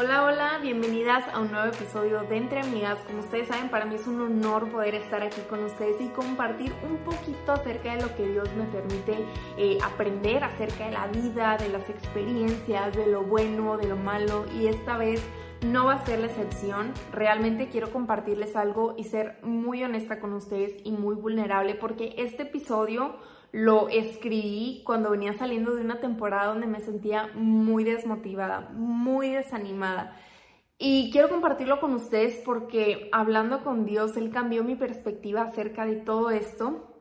Hola, hola, bienvenidas a un nuevo episodio de Entre Amigas. Como ustedes saben, para mí es un honor poder estar aquí con ustedes y compartir un poquito acerca de lo que Dios me permite eh, aprender acerca de la vida, de las experiencias, de lo bueno, de lo malo. Y esta vez no va a ser la excepción. Realmente quiero compartirles algo y ser muy honesta con ustedes y muy vulnerable porque este episodio lo escribí cuando venía saliendo de una temporada donde me sentía muy desmotivada, muy desanimada. Y quiero compartirlo con ustedes porque hablando con Dios, Él cambió mi perspectiva acerca de todo esto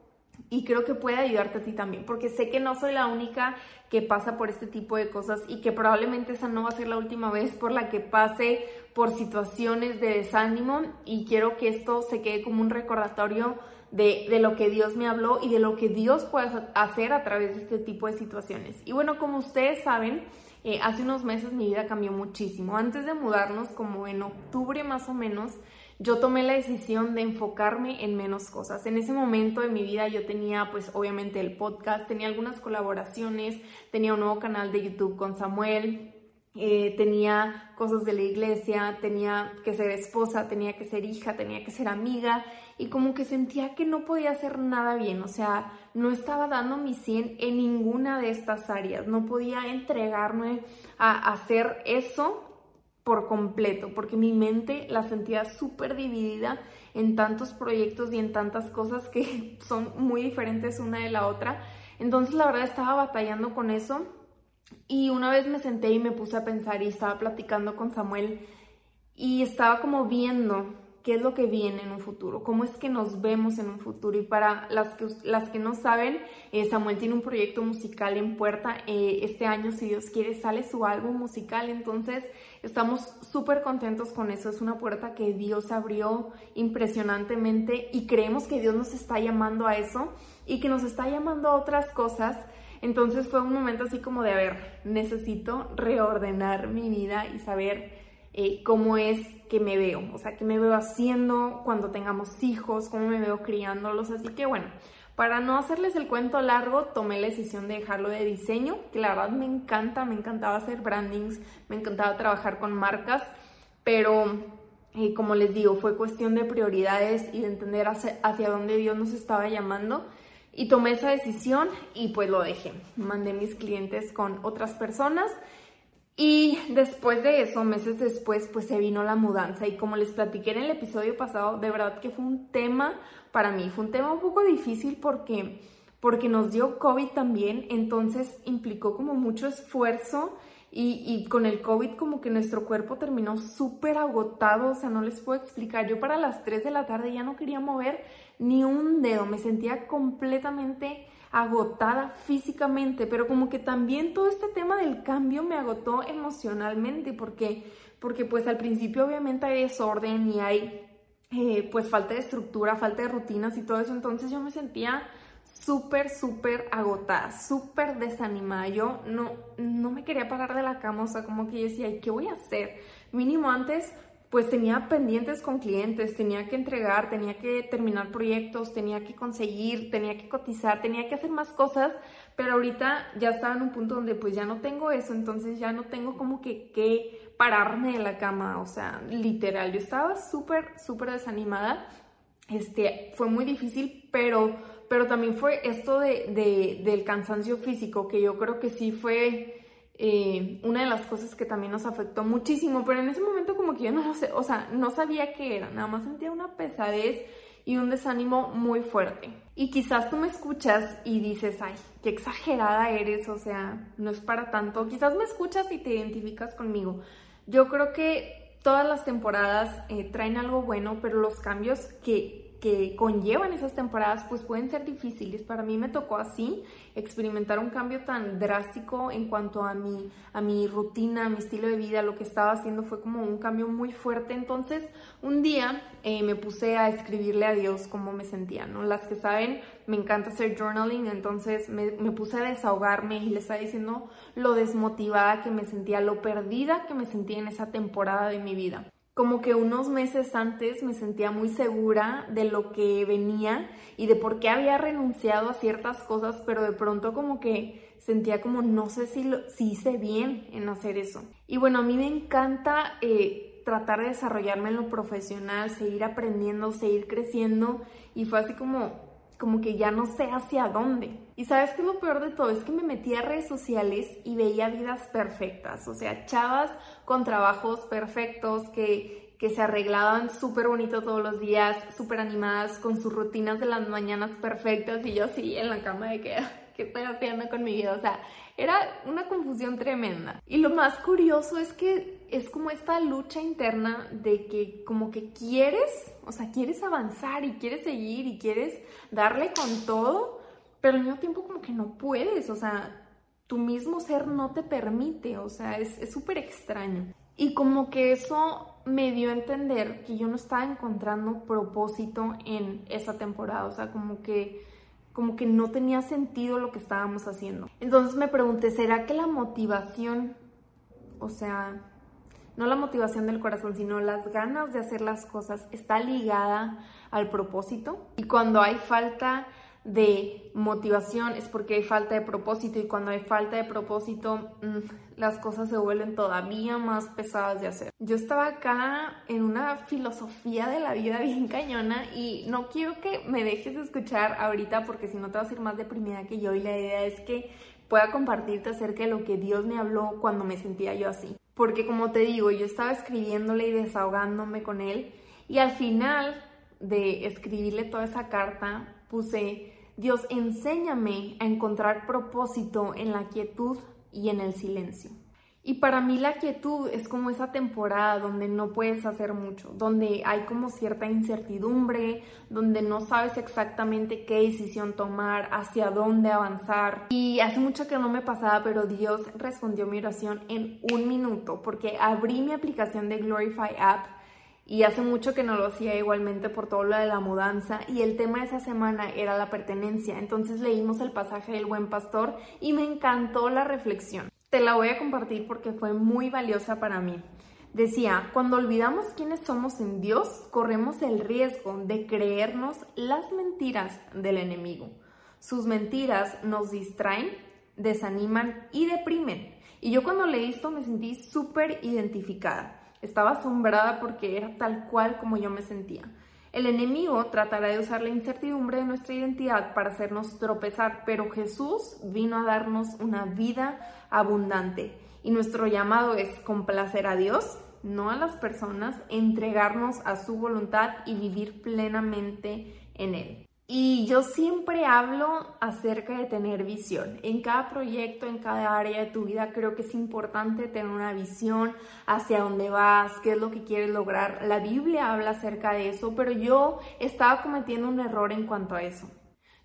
y creo que puede ayudarte a ti también, porque sé que no soy la única que pasa por este tipo de cosas y que probablemente esa no va a ser la última vez por la que pase por situaciones de desánimo y quiero que esto se quede como un recordatorio de, lo que Dios me habló y de lo que Dios puede hacer a través de este tipo de situaciones. Y bueno, como ustedes saben, eh, hace unos meses mi vida cambió muchísimo. Antes de mudarnos, como en octubre más o menos, yo tomé la decisión de enfocarme en menos cosas. En ese momento de mi vida yo tenía pues obviamente el podcast, tenía algunas colaboraciones, tenía un nuevo canal de YouTube con Samuel, eh, tenía cosas de la iglesia, tenía que ser esposa, tenía que ser hija, tenía que ser amiga y como que sentía que no podía hacer nada bien, o sea, no estaba dando mi 100 en ninguna de estas áreas, no podía entregarme a hacer eso por completo, porque mi mente la sentía súper dividida en tantos proyectos y en tantas cosas que son muy diferentes una de la otra. Entonces la verdad estaba batallando con eso y una vez me senté y me puse a pensar y estaba platicando con Samuel y estaba como viendo qué es lo que viene en un futuro, cómo es que nos vemos en un futuro. Y para las que, las que no saben, eh, Samuel tiene un proyecto musical en puerta. Eh, este año, si Dios quiere, sale su álbum musical. Entonces, estamos súper contentos con eso. Es una puerta que Dios abrió impresionantemente y creemos que Dios nos está llamando a eso y que nos está llamando a otras cosas entonces fue un momento así como de, a ver, necesito reordenar mi vida y saber eh, cómo es que me veo, o sea, qué me veo haciendo cuando tengamos hijos, cómo me veo criándolos. Así que bueno, para no hacerles el cuento largo, tomé la decisión de dejarlo de diseño, que la verdad me encanta, me encantaba hacer brandings, me encantaba trabajar con marcas, pero eh, como les digo, fue cuestión de prioridades y de entender hacia dónde Dios nos estaba llamando. Y tomé esa decisión y pues lo dejé. Mandé mis clientes con otras personas y después de eso, meses después, pues se vino la mudanza y como les platiqué en el episodio pasado, de verdad que fue un tema para mí, fue un tema un poco difícil porque porque nos dio COVID también, entonces implicó como mucho esfuerzo y, con el COVID como que nuestro cuerpo terminó súper agotado, o sea, no les puedo explicar. Yo para las 3 de la tarde ya no quería mover ni un dedo, me sentía completamente agotada físicamente, pero como que también todo este tema del cambio me agotó emocionalmente porque, porque pues al principio obviamente hay desorden y hay eh, pues falta de estructura, falta de rutinas y todo eso, entonces yo me sentía súper, súper agotada, súper desanimada. Yo no, no me quería parar de la cama, o sea, como que yo decía, ¿qué voy a hacer? Mínimo antes, pues tenía pendientes con clientes, tenía que entregar, tenía que terminar proyectos, tenía que conseguir, tenía que cotizar, tenía que hacer más cosas, pero ahorita ya estaba en un punto donde pues ya no tengo eso, entonces ya no tengo como que, que pararme de la cama, o sea, literal, yo estaba súper, súper desanimada. Este, fue muy difícil, pero pero también fue esto de, del cansancio físico, que yo creo que sí fue eh, una de las cosas que también nos afectó muchísimo, pero en ese momento como que yo no lo sé, o sea, no sabía qué era, nada más sentía una pesadez y un desánimo muy fuerte. Y quizás tú me escuchas y dices, ay, qué exagerada eres, o sea, no es para tanto. Quizás me escuchas y te identificas conmigo. Yo creo que todas las temporadas eh, traen algo bueno, pero los cambios que que conllevan esas temporadas pues pueden ser difíciles. Para mí me tocó así experimentar un cambio tan drástico en cuanto a mi, a mi rutina, a mi estilo de vida, lo que estaba haciendo fue como un cambio muy fuerte. Entonces un día eh, me puse a escribirle a Dios cómo me sentía, ¿no? Las que saben, me encanta hacer journaling, entonces me, me puse a desahogarme y le estaba diciendo lo desmotivada que me sentía, lo perdida que me sentía en esa temporada de mi vida como que unos meses antes me sentía muy segura de lo que venía y de por qué había renunciado a ciertas cosas, pero de pronto como que sentía como no sé si, lo, hice bien en hacer eso. Y bueno, a mí me encanta eh, tratar de desarrollarme en lo profesional, seguir aprendiendo, seguir creciendo y fue así como como que ya no sé hacia dónde. Y sabes que lo peor de todo es que me metí a redes sociales y veía vidas perfectas, o sea, chavas con trabajos perfectos que, que se arreglaban súper bonito todos los días, súper animadas, con sus rutinas de las mañanas perfectas y yo así en la cama de que, ¿qué estoy haciendo con mi vida? O sea, era una confusión tremenda. Y lo más curioso es que es como esta lucha interna de que como que quieres, o sea, quieres avanzar y quieres seguir y quieres darle con todo, pero al mismo tiempo como que no puedes, o sea, tu mismo ser no te permite, o sea, es súper extraño. Y como que eso me dio a entender que yo no estaba encontrando propósito en esa temporada, o sea, como que como que no tenía sentido lo que estábamos haciendo. Entonces me pregunté, ¿será que la motivación, o sea, no la motivación del corazón, sino las ganas de hacer las cosas, está ligada al propósito? Y cuando hay falta de motivación es porque hay falta de propósito y cuando hay falta de propósito mm, las cosas se vuelven todavía más pesadas de hacer. Yo estaba acá en una filosofía de la vida bien cañona y no quiero que me dejes escuchar ahorita porque si no te vas a ir más deprimida que yo y la idea es que pueda compartirte acerca de lo que Dios me habló cuando me sentía yo así. Porque como te digo, yo estaba escribiéndole y desahogándome con él y al final de escribirle toda esa carta puse Dios, enséñame a encontrar propósito en la quietud y en el silencio. Y para mí la quietud es como esa temporada donde no puedes hacer mucho, donde hay como cierta incertidumbre, donde no sabes exactamente qué decisión tomar, hacia dónde avanzar. Y hace mucho que no me pasaba, pero Dios respondió mi oración en un minuto, porque abrí mi aplicación de Glorify App y hace mucho que no lo hacía igualmente por todo lo de la mudanza y el tema de esa semana era la pertenencia. Entonces leímos el pasaje del buen pastor y me encantó la reflexión. Te la voy a compartir porque fue muy valiosa para mí. Decía, cuando olvidamos quiénes somos en Dios, corremos el riesgo de creernos las mentiras del enemigo. Sus mentiras nos distraen, desaniman y deprimen. Y yo cuando leí esto me sentí súper identificada. Estaba asombrada porque era tal cual como yo me sentía. El enemigo tratará de usar la incertidumbre de nuestra identidad para hacernos tropezar, pero Jesús vino a darnos una vida abundante. Y nuestro llamado es complacer a Dios, no a las personas, entregarnos a su voluntad y vivir plenamente en Él. Y yo siempre hablo acerca de tener visión. En cada proyecto, en cada área de tu vida, creo que es importante tener una visión hacia dónde vas, qué es lo que quieres lograr. La Biblia habla acerca de eso, pero yo estaba cometiendo un error en cuanto a eso.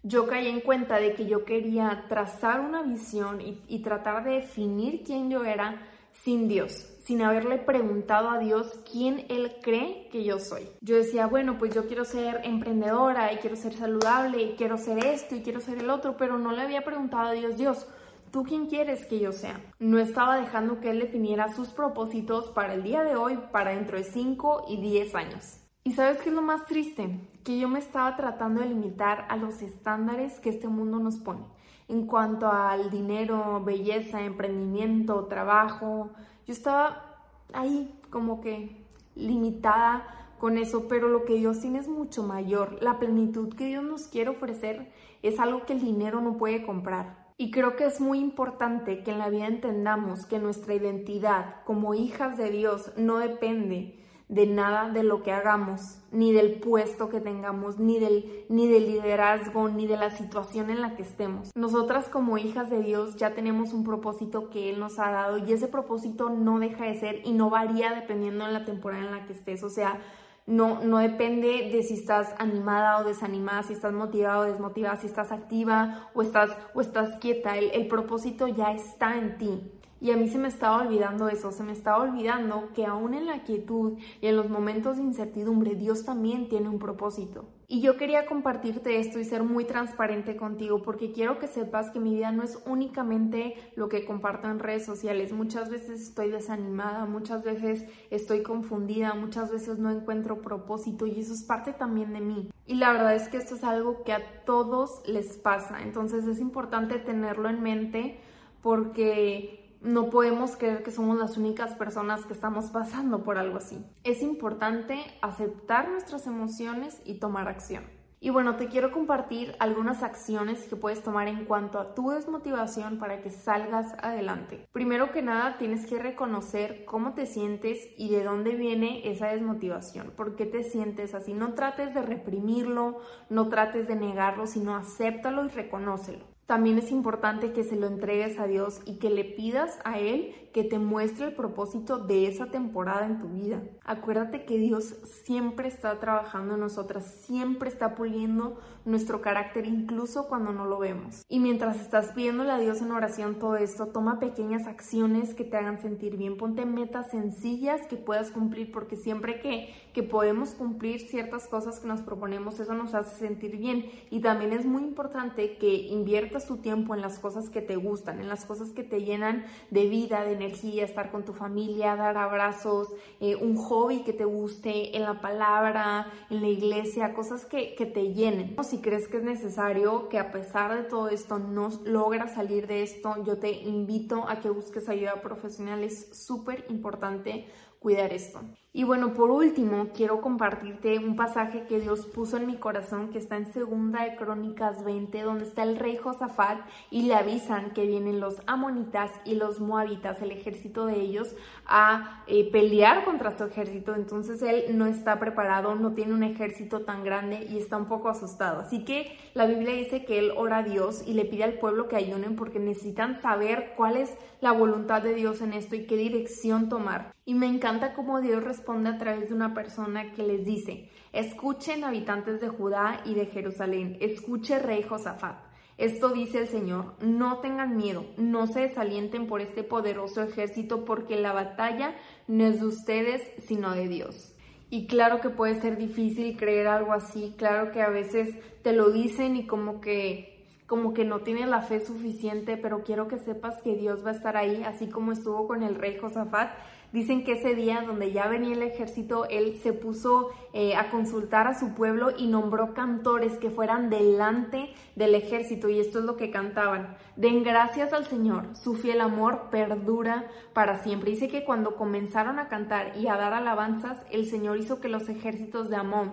Yo caí en cuenta de que yo quería trazar una visión y, y tratar de definir quién yo era sin Dios sin haberle preguntado a Dios quién Él cree que yo soy. Yo decía, bueno, pues yo quiero ser emprendedora y quiero ser saludable y quiero ser esto y quiero ser el otro, pero no le había preguntado a Dios, Dios, ¿tú quién quieres que yo sea? No estaba dejando que Él definiera sus propósitos para el día de hoy, para dentro de 5 y 10 años. ¿Y sabes qué es lo más triste? Que yo me estaba tratando de limitar a los estándares que este mundo nos pone en cuanto al dinero, belleza, emprendimiento, trabajo, yo estaba ahí como que limitada con eso, pero lo que Dios tiene es mucho mayor. La plenitud que Dios nos quiere ofrecer es algo que el dinero no puede comprar. Y creo que es muy importante que en la vida entendamos que nuestra identidad como hijas de Dios no depende de nada de lo que hagamos, ni del puesto que tengamos, ni del, ni del liderazgo, ni de la situación en la que estemos. Nosotras como hijas de Dios ya tenemos un propósito que Él nos ha dado y ese propósito no deja de ser y no varía dependiendo de la temporada en la que estés. O sea, no, no depende de si estás animada o desanimada, si estás motivada o desmotivada, si estás activa o estás, o estás quieta. el propósito ya está en ti. Y a mí se me estaba olvidando eso, se me estaba olvidando que aún en la quietud y en los momentos de incertidumbre, Dios también tiene un propósito. Y yo quería compartirte esto y ser muy transparente contigo porque quiero que sepas que mi vida no es únicamente lo que comparto en redes sociales. Muchas veces estoy desanimada, muchas veces estoy confundida, muchas veces no encuentro propósito y eso es parte también de mí. Y la verdad es que esto es algo que a todos les pasa. Entonces es importante tenerlo en mente porque no podemos creer que somos las únicas personas que estamos pasando por algo así. Es importante aceptar nuestras emociones y tomar acción. Y bueno, te quiero compartir algunas acciones que puedes tomar en cuanto a tu desmotivación para que salgas adelante. Primero que nada, tienes que reconocer cómo te sientes y de dónde viene esa desmotivación. ¿Por qué te sientes así? No trates de reprimirlo, no trates de negarlo, sino acéptalo y reconócelo. También es importante que se lo entregues a Dios y que le pidas a Él que te muestre el propósito de esa temporada en tu vida. Acuérdate que Dios siempre está trabajando en nosotras, siempre está puliendo nuestro carácter incluso cuando no lo vemos. Y mientras estás pidiéndole a Dios en oración todo esto, toma pequeñas acciones que te hagan sentir bien, ponte metas sencillas que puedas cumplir porque siempre que, que podemos cumplir ciertas cosas que nos proponemos, eso nos hace sentir bien. Y también es muy importante que inviertas tu tiempo en las cosas que te gustan, en las cosas que te llenan de vida, de energía, estar con tu familia, dar abrazos, eh, un hobby que te guste, en la palabra, en la iglesia, cosas que, que te llenen. O si crees que es necesario que a pesar de todo esto no logras salir de esto, yo te invito a que busques ayuda profesional. Es súper importante cuidar esto. Y bueno, por último, quiero compartirte un pasaje que Dios puso en mi corazón que está en Segunda de Crónicas 20, donde está el rey Josafat y le avisan que vienen los amonitas y los moabitas, el ejército de ellos, a eh, pelear contra su ejército. Entonces él no está preparado, no tiene un ejército tan grande y está un poco asustado. Así que la Biblia dice que él ora a Dios y le pide al pueblo que ayunen porque necesitan saber cuál es la voluntad de Dios en esto y qué dirección tomar. Y me encanta cómo Dios responde a través de una persona que les dice, escuchen habitantes de Judá y de Jerusalén, escuche rey Josafat. Esto dice el Señor, no tengan miedo, no se desalienten por este poderoso ejército porque la batalla no es de ustedes, sino de Dios. Y claro que puede ser difícil creer algo así, claro que a veces te lo dicen y como que como que no tienes la fe suficiente, pero quiero que sepas que Dios va a estar ahí, así como estuvo con el rey Josafat Dicen que ese día donde ya venía el ejército, él se puso eh, a consultar a su pueblo y nombró cantores que fueran delante del ejército y esto es lo que cantaban. Den gracias al Señor, su fiel amor perdura para siempre. Dice que cuando comenzaron a cantar y a dar alabanzas, el Señor hizo que los ejércitos de Amón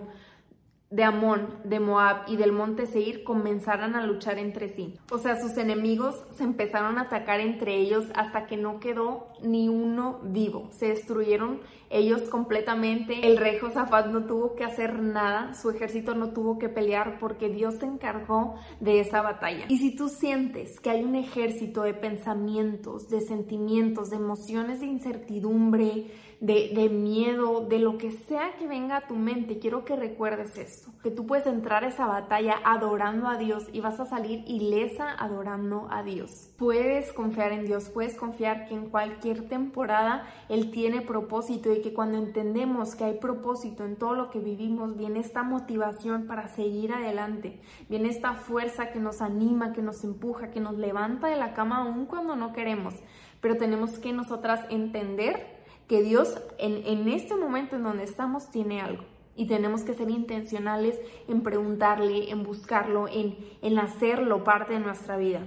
de Amón, de Moab y del monte Seir comenzaran a luchar entre sí. O sea, sus enemigos se empezaron a atacar entre ellos hasta que no quedó ni uno vivo. Se destruyeron ellos completamente. El rey Josafat no tuvo que hacer nada, su ejército no tuvo que pelear porque Dios se encargó de esa batalla. Y si tú sientes que hay un ejército de pensamientos, de sentimientos, de emociones de incertidumbre, de, miedo, de lo que sea que venga a tu mente, quiero que recuerdes que tú puedes entrar a esa batalla adorando a Dios y vas a salir ilesa adorando a Dios. Puedes confiar en Dios, puedes confiar que en cualquier temporada Él tiene propósito y que cuando entendemos que hay propósito en todo lo que vivimos, viene esta motivación para seguir adelante, viene esta fuerza que nos anima, que nos empuja, que nos levanta de la cama aún cuando no queremos. Pero tenemos que nosotras entender que Dios en este momento en donde estamos tiene algo. Y tenemos que ser intencionales en preguntarle, en buscarlo, en, en hacerlo parte de nuestra vida.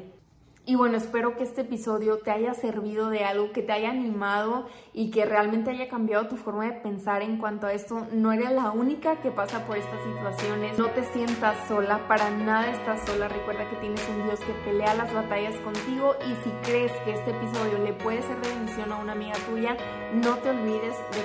Y bueno, espero que este episodio te haya servido de algo, que te haya animado y que realmente haya cambiado tu forma de pensar en cuanto a esto. No eres la única que pasa por estas situaciones. No te sientas sola, para nada estás sola. Recuerda que tienes un Dios que pelea las batallas contigo y si crees que este episodio le puede ser de bendición a una amiga tuya, no te olvides de